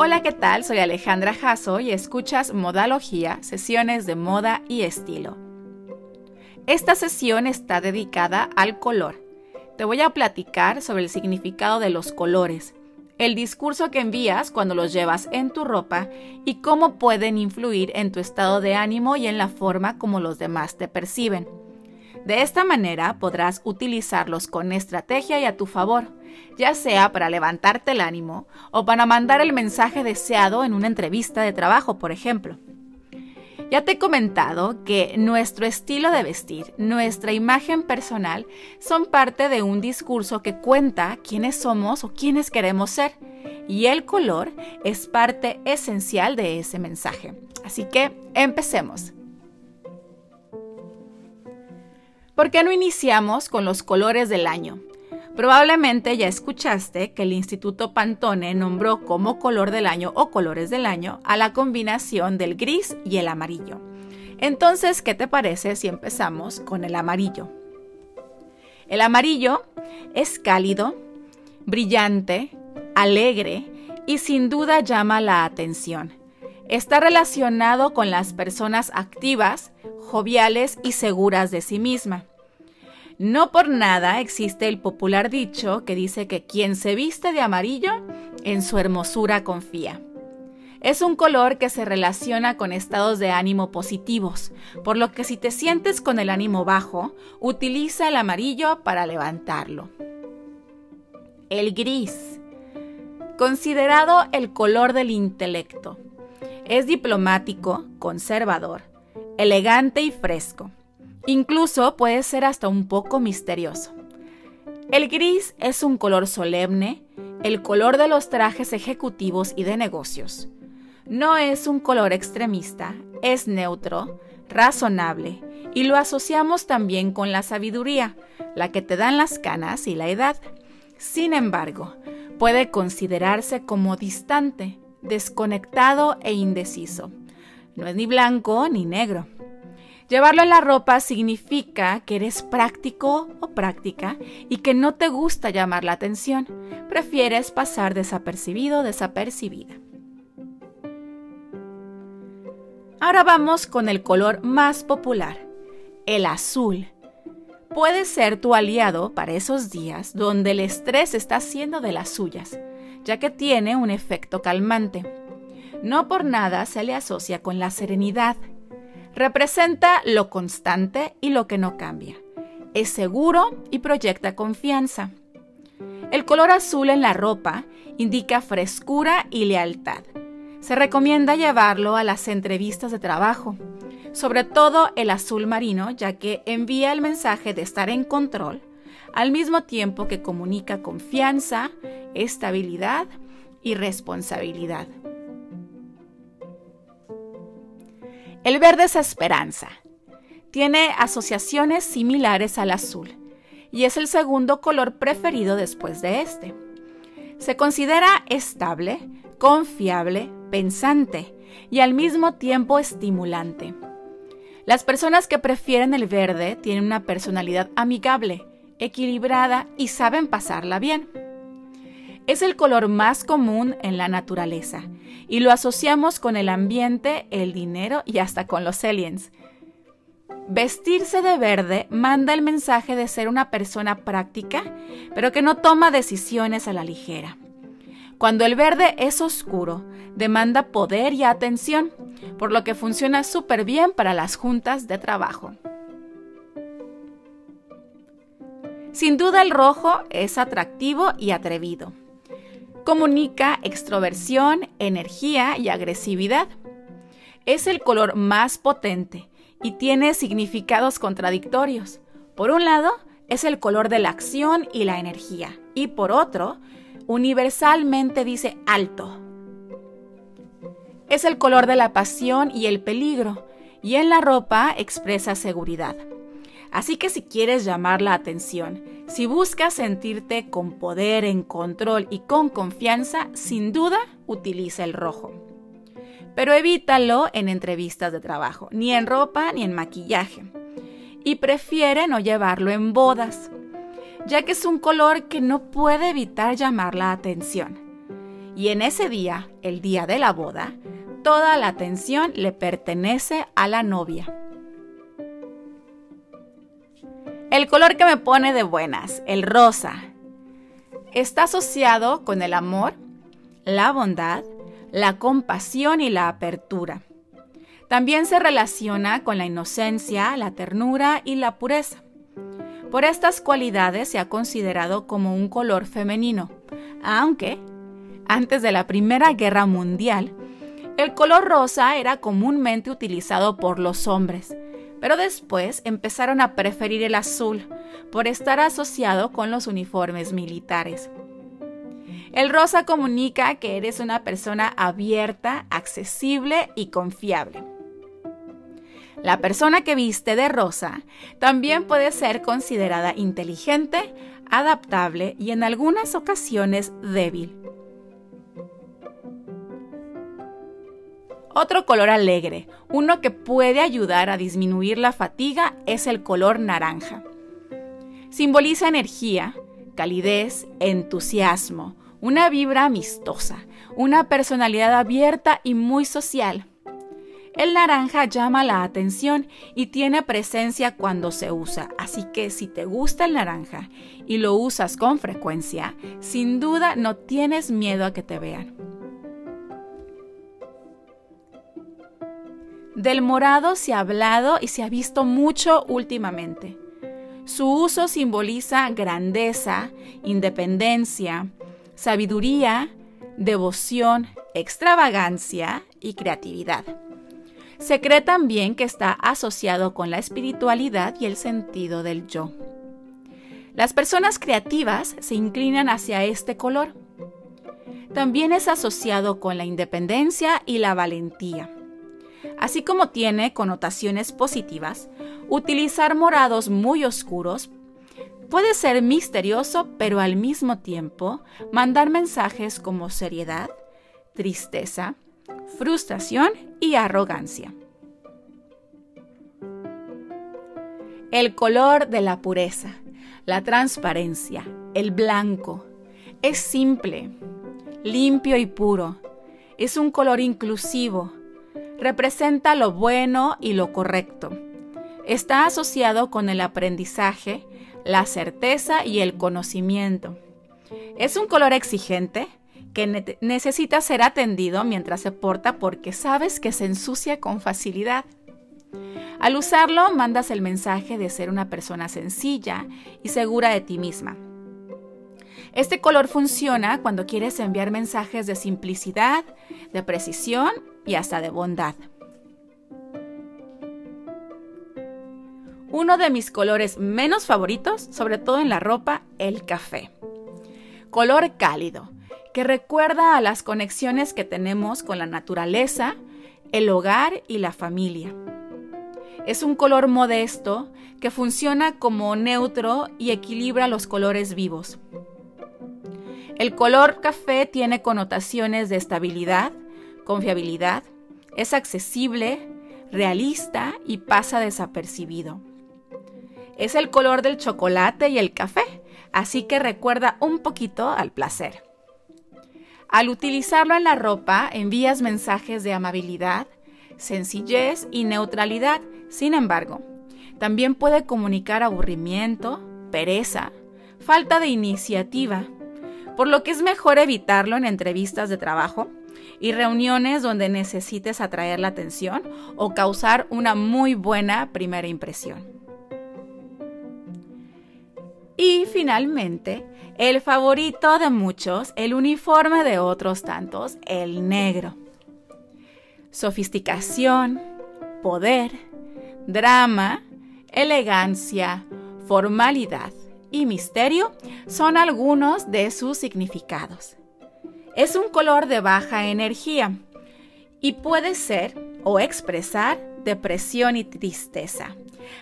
Hola, ¿qué tal? Soy Alejandra Jasso y escuchas Modalogía, sesiones de moda y estilo. Esta sesión está dedicada al color. Te voy a platicar sobre el significado de los colores, el discurso que envías cuando los llevas en tu ropa y cómo pueden influir en tu estado de ánimo y en la forma como los demás te perciben. De esta manera podrás utilizarlos con estrategia y a tu favor, ya sea para levantarte el ánimo o para mandar el mensaje deseado en una entrevista de trabajo, por ejemplo. Ya te he comentado que nuestro estilo de vestir, nuestra imagen personal, son parte de un discurso que cuenta quiénes somos o quiénes queremos ser. Y el color es parte esencial de ese mensaje. Así que empecemos. ¿Por qué no iniciamos con los colores del año? Probablemente ya escuchaste que el Instituto Pantone nombró como color del año o colores del año a la combinación del gris y el amarillo. Entonces, ¿qué te parece si empezamos con el amarillo? El amarillo es cálido, brillante, alegre y sin duda llama la atención. Está relacionado con las personas activas, joviales y seguras de sí misma. No por nada existe el popular dicho que dice que quien se viste de amarillo, en su hermosura confía. Es un color que se relaciona con estados de ánimo positivos, por lo que si te sientes con el ánimo bajo, utiliza el amarillo para levantarlo. El gris. Considerado el color del intelecto. Es diplomático, conservador, elegante y fresco. Incluso puede ser hasta un poco misterioso. El gris es un color solemne, el color de los trajes ejecutivos y de negocios. No es un color extremista, es neutro, razonable y lo asociamos también con la sabiduría, la que te dan las canas y la edad. Sin embargo, puede considerarse como distante, desconectado e indeciso. No es ni blanco ni negro. Llevarlo en la ropa significa que eres práctico o práctica y que no te gusta llamar la atención. Prefieres pasar desapercibido o desapercibida. Ahora vamos con el color más popular, el azul. Puede ser tu aliado para esos días donde el estrés está haciendo de las suyas, ya que tiene un efecto calmante. No por nada se le asocia con la serenidad Representa lo constante y lo que no cambia. Es seguro y proyecta confianza. El color azul en la ropa indica frescura y lealtad. Se recomienda llevarlo a las entrevistas de trabajo, sobre todo el azul marino, ya que envía el mensaje de estar en control, al mismo tiempo que comunica confianza, estabilidad y responsabilidad. El verde es esperanza. Tiene asociaciones similares al azul y es el segundo color preferido después de este. Se considera estable, confiable, pensante y al mismo tiempo estimulante. Las personas que prefieren el verde tienen una personalidad amigable, equilibrada y saben pasarla bien. Es el color más común en la naturaleza y lo asociamos con el ambiente, el dinero y hasta con los aliens. Vestirse de verde manda el mensaje de ser una persona práctica, pero que no toma decisiones a la ligera. Cuando el verde es oscuro, demanda poder y atención, por lo que funciona súper bien para las juntas de trabajo. Sin duda el rojo es atractivo y atrevido. Comunica extroversión, energía y agresividad. Es el color más potente y tiene significados contradictorios. Por un lado, es el color de la acción y la energía, y por otro, universalmente dice alto. Es el color de la pasión y el peligro, y en la ropa expresa seguridad. Así que si quieres llamar la atención, si buscas sentirte con poder, en control y con confianza, sin duda utiliza el rojo. Pero evítalo en entrevistas de trabajo, ni en ropa ni en maquillaje. Y prefiere no llevarlo en bodas, ya que es un color que no puede evitar llamar la atención. Y en ese día, el día de la boda, toda la atención le pertenece a la novia. El color que me pone de buenas, el rosa, está asociado con el amor, la bondad, la compasión y la apertura. También se relaciona con la inocencia, la ternura y la pureza. Por estas cualidades se ha considerado como un color femenino, aunque antes de la Primera Guerra Mundial, el color rosa era comúnmente utilizado por los hombres, pero después empezaron a preferir el azul por estar asociado con los uniformes militares. El rosa comunica que eres una persona abierta, accesible y confiable. La persona que viste de rosa también puede ser considerada inteligente, adaptable y en algunas ocasiones débil. Otro color alegre, uno que puede ayudar a disminuir la fatiga, es el color naranja. Simboliza energía, calidez, entusiasmo, una vibra amistosa, una personalidad abierta y muy social. El naranja llama la atención y tiene presencia cuando se usa, así que si te gusta el naranja y lo usas con frecuencia, sin duda no tienes miedo a que te vean. Del morado se ha hablado y se ha visto mucho últimamente. Su uso simboliza grandeza, independencia, sabiduría, devoción, extravagancia y creatividad. Se cree también que está asociado con la espiritualidad y el sentido del yo. Las personas creativas se inclinan hacia este color. También es asociado con la independencia y la valentía. Así como tiene connotaciones positivas, utilizar morados muy oscuros puede ser misterioso, pero al mismo tiempo mandar mensajes como seriedad, tristeza, frustración y arrogancia. El color de la pureza, la transparencia, el blanco, es simple, limpio y puro. Es un color inclusivo, representa lo bueno y lo correcto. Está asociado con el aprendizaje, la certeza y el conocimiento. Es un color exigente que necesita ser atendido mientras se porta porque sabes que se ensucia con facilidad. Al usarlo, mandas el mensaje de ser una persona sencilla y segura de ti misma. Este color funciona cuando quieres enviar mensajes de simplicidad, de precisión y hasta de bondad. Uno de mis colores menos favoritos, sobre todo en la ropa, el café. Color cálido, que recuerda a las conexiones que tenemos con la naturaleza, el hogar y la familia. Es un color modesto que funciona como neutro y equilibra los colores vivos. El color café tiene connotaciones de estabilidad, confiabilidad, es accesible, realista y pasa desapercibido. Es el color del chocolate y el café, así que recuerda un poquito al placer. Al utilizarlo en la ropa, envías mensajes de amabilidad, sencillez y neutralidad. Sin embargo, también puede comunicar aburrimiento, pereza, falta de iniciativa, por lo que es mejor evitarlo en entrevistas de trabajo y reuniones donde necesites atraer la atención o causar una muy buena primera impresión. Y finalmente, el favorito de muchos, el uniforme de otros tantos, el negro. Sofisticación, poder, drama, elegancia, formalidad y misterio son algunos de sus significados. Es un color de baja energía y puede ser o expresar depresión y tristeza.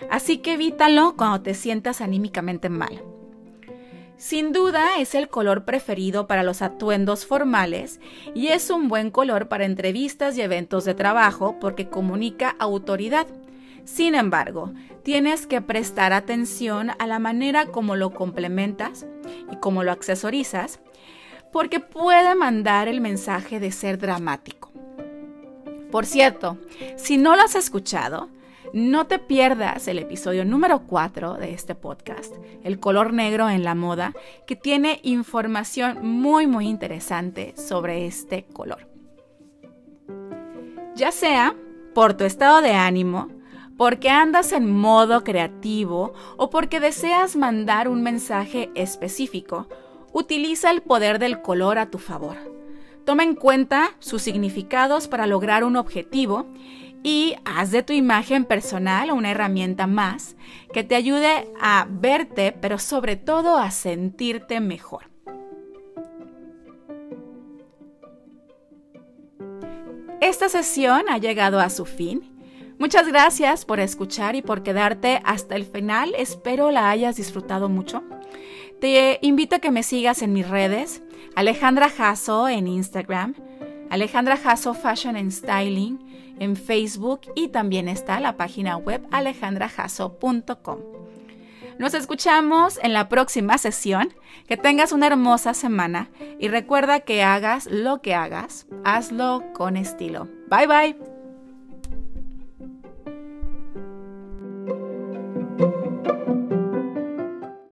Así que evítalo cuando te sientas anímicamente mal. Sin duda es el color preferido para los atuendos formales y es un buen color para entrevistas y eventos de trabajo porque comunica autoridad. Sin embargo, tienes que prestar atención a la manera como lo complementas y como lo accesorizas porque puede mandar el mensaje de ser dramático. Por cierto, si no lo has escuchado, no te pierdas el episodio número 4 de este podcast, El color negro en la moda, que tiene información muy muy interesante sobre este color. Ya sea por tu estado de ánimo, porque andas en modo creativo o porque deseas mandar un mensaje específico, utiliza el poder del color a tu favor. Toma en cuenta sus significados para lograr un objetivo y haz de tu imagen personal una herramienta más que te ayude a verte, pero sobre todo a sentirte mejor. Esta sesión ha llegado a su fin. Muchas gracias por escuchar y por quedarte hasta el final. Espero la hayas disfrutado mucho. Te invito a que me sigas en mis redes, Alejandra Jasso en Instagram, Alejandra Jasso Fashion and Styling en Facebook y también está la página web alejandrajasso.com. Nos escuchamos en la próxima sesión. Que tengas una hermosa semana y recuerda que hagas lo que hagas, hazlo con estilo. Bye bye.